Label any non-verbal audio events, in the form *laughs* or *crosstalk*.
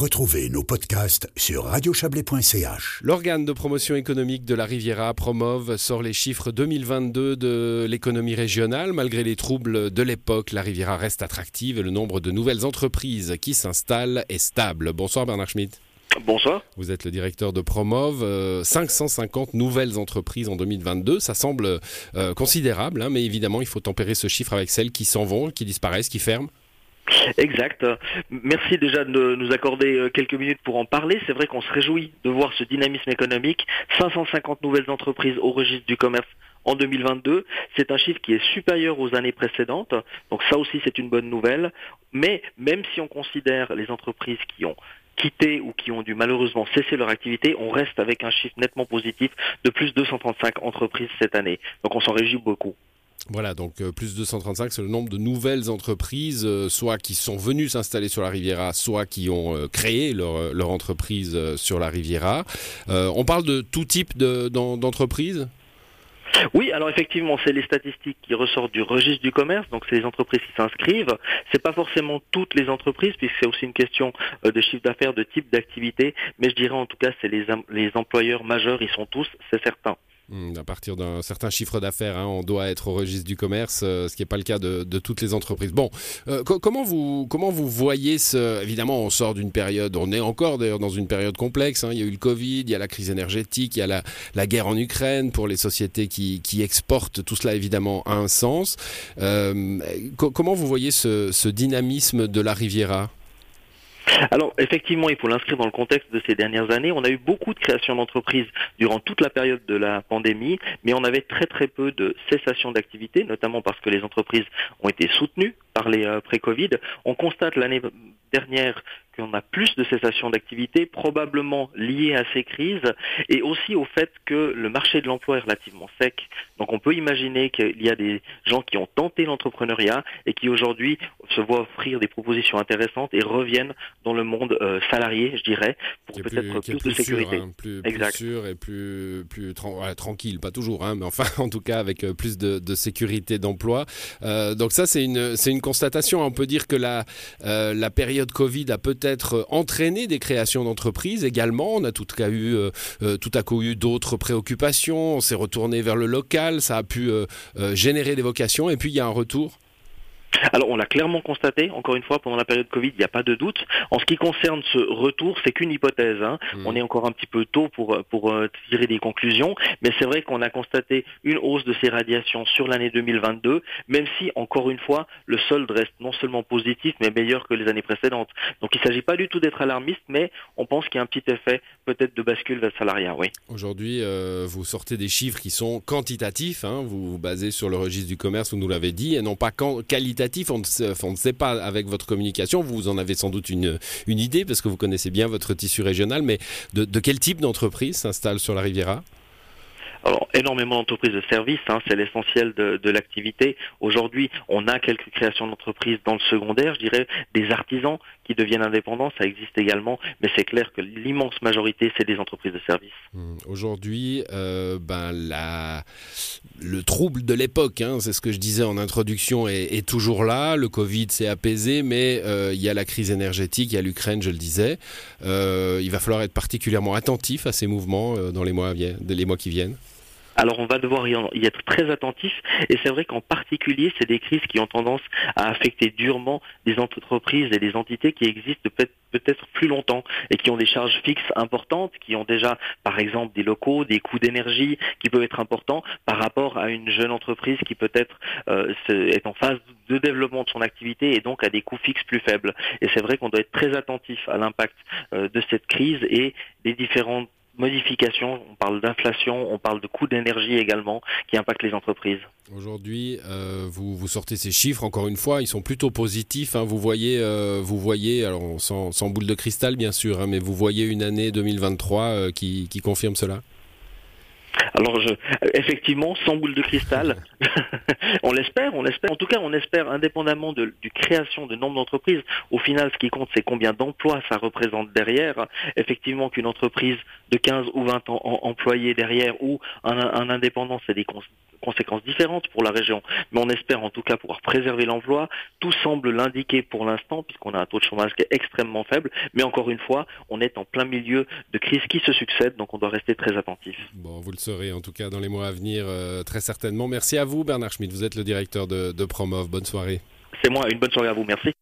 Retrouvez nos podcasts sur radiochablais.ch. L'organe de promotion économique de la Riviera, Promov, sort les chiffres 2022 de l'économie régionale. Malgré les troubles de l'époque, la Riviera reste attractive et le nombre de nouvelles entreprises qui s'installent est stable. Bonsoir Bernard Schmitt. Bonsoir. Vous êtes le directeur de Promov. 550 euh, nouvelles entreprises en 2022. Ça semble euh, considérable, hein, mais évidemment, il faut tempérer ce chiffre avec celles qui s'en vont, qui disparaissent, qui ferment. Exact. Merci déjà de nous accorder euh, quelques minutes pour en parler. C'est vrai qu'on se réjouit de voir ce dynamisme économique. 550 nouvelles entreprises au registre du commerce en 2022. C'est un chiffre qui est supérieur aux années précédentes. Donc ça aussi, c'est une bonne nouvelle. Mais même si on considère les entreprises qui ont quitté ou qui ont dû malheureusement cesser leur activité, on reste avec un chiffre nettement positif de plus de 235 entreprises cette année. Donc on s'en réjouit beaucoup. Voilà, donc euh, plus de 235, c'est le nombre de nouvelles entreprises, euh, soit qui sont venues s'installer sur la Riviera, soit qui ont euh, créé leur, leur entreprise sur la Riviera. on parle de tout type d'entreprises? Oui, alors effectivement, c'est les statistiques qui ressortent du registre du commerce, donc c'est les entreprises qui s'inscrivent. C'est pas forcément toutes les entreprises, puisque c'est aussi une question de chiffre d'affaires, de type d'activité, mais je dirais en tout cas, c'est les, les employeurs majeurs, ils sont tous, c'est certain. Hmm, à partir d'un certain chiffre d'affaires, hein, on doit être au registre du commerce, euh, ce qui n'est pas le cas de, toutes les entreprises. Bon, euh, comment, vous, comment vous voyez ce... Évidemment, on sort d'une période, on est encore d'ailleurs dans une période complexe. Hein. il y a eu le Covid, il y a la crise énergétique, il y a la, guerre en Ukraine pour les sociétés qui, exportent. Tout cela, évidemment, a un sens. Euh, comment vous voyez ce, ce dynamisme de la Riviera? Alors effectivement, il faut l'inscrire dans le contexte de ces dernières années. On a eu beaucoup de créations d'entreprises durant toute la période de la pandémie, mais on avait très très peu de cessation d'activité, notamment parce que les entreprises ont été soutenues par les euh, pré-Covid. On constate l'année dernière qu'on a plus de cessation d'activité, probablement liée à ces crises, et aussi au fait que le marché de l'emploi est relativement sec. Donc on peut imaginer qu'il y a des gens qui ont tenté l'entrepreneuriat et qui aujourd'hui se voient offrir des propositions intéressantes et reviennent dans le monde euh, salarié, je dirais, pour peut-être plus, de sécurité. Sûr, hein, plus, sûr et plus, plus tranquille, pas toujours, hein, mais enfin *laughs* en tout cas avec euh, plus de, sécurité d'emploi. Euh, donc ça c'est une, c'est une On peut dire que la, la période Covid a peut-être être entraîné des créations d'entreprises également. On a tout à, eu, euh, euh, tout à coup eu d'autres préoccupations. On s'est retourné vers le local. Ça a pu euh, générer des vocations. Et puis il y a un retour alors on l'a clairement constaté, encore une fois, pendant la période Covid, il n'y a pas de doute. En ce qui concerne ce retour, c'est qu'une hypothèse. Hein. Mmh. On est encore un petit peu tôt pour, pour euh, tirer des conclusions, mais c'est vrai qu'on a constaté une hausse de ces radiations sur l'année 2022, même si, encore une fois, le solde reste non seulement positif, mais meilleur que les années précédentes. Donc il ne s'agit pas du tout d'être alarmiste, mais on pense qu'il y a un petit effet peut-être de bascule vers le salariat, oui. Aujourd'hui, euh, vous sortez des chiffres qui sont quantitatifs, hein. vous vous basez sur le registre du commerce, vous nous l'avez dit, et non pas qualitatifs on ne, sait, pas avec votre communication, vous en avez sans doute une, idée parce que vous connaissez bien votre tissu régional, mais de, quel type d'entreprise s'installe sur la Riviera? Alors, énormément d'entreprises de services, hein, c'est l'essentiel de, l'activité. Aujourd'hui, on a quelques créations d'entreprises dans le secondaire, je dirais, des artisans qui deviennent indépendants, ça existe également, mais c'est clair que l'immense majorité, c'est des entreprises de services. Mmh. Aujourd'hui, euh, ben, la... le trouble de l'époque, hein, c'est ce que je disais en introduction, est, toujours là. Le Covid s'est apaisé, mais euh, il y a la crise énergétique, il y a l'Ukraine, je le disais. Euh, il va falloir être particulièrement attentif à ces mouvements dans les mois, les mois qui viennent. Alors on va devoir y, être très attentif et c'est vrai qu'en particulier c'est des crises qui ont tendance à affecter durement des entreprises et des entités qui existent peut-être plus longtemps et qui ont des charges fixes importantes, qui ont déjà par exemple des locaux, des coûts d'énergie qui peuvent être importants par rapport à une jeune entreprise qui peut-être euh, est en phase de développement de son activité et donc a des coûts fixes plus faibles. Et c'est vrai qu'on doit être très attentif à l'impact euh, de cette crise et des différentes modifications, on parle d'inflation, on parle de coûts d'énergie également qui impactent les entreprises. Aujourd'hui, euh, vous, vous, sortez ces chiffres, encore une fois, ils sont plutôt positifs. Hein. Vous, voyez, euh, vous voyez, alors sans, boule de cristal bien sûr, hein, mais vous voyez une année 2023 euh, qui confirme cela? Alors, je, effectivement, sans boule de cristal, *laughs* on l'espère, on l'espère. En tout cas, on espère, indépendamment de, du création de nombre d'entreprises, au final, ce qui compte, c'est combien d'emplois ça représente derrière. Effectivement, qu'une entreprise de 15 ou 20 ans employés derrière ou un, indépendant, c'est des conséquences différentes pour la région, mais on espère en tout cas pouvoir préserver l'emploi. Tout semble l'indiquer pour l'instant, puisqu'on a un taux de chômage qui est extrêmement faible, mais encore une fois, on est en plein milieu de crises qui se succèdent, donc on doit rester très attentif. Bon, vous le saurez en tout cas dans les mois à venir, euh, très certainement. Merci à vous, Bernard Schmitt. Vous êtes le directeur de, de Promov. Bonne soirée. C'est moi, une bonne soirée à vous. Merci.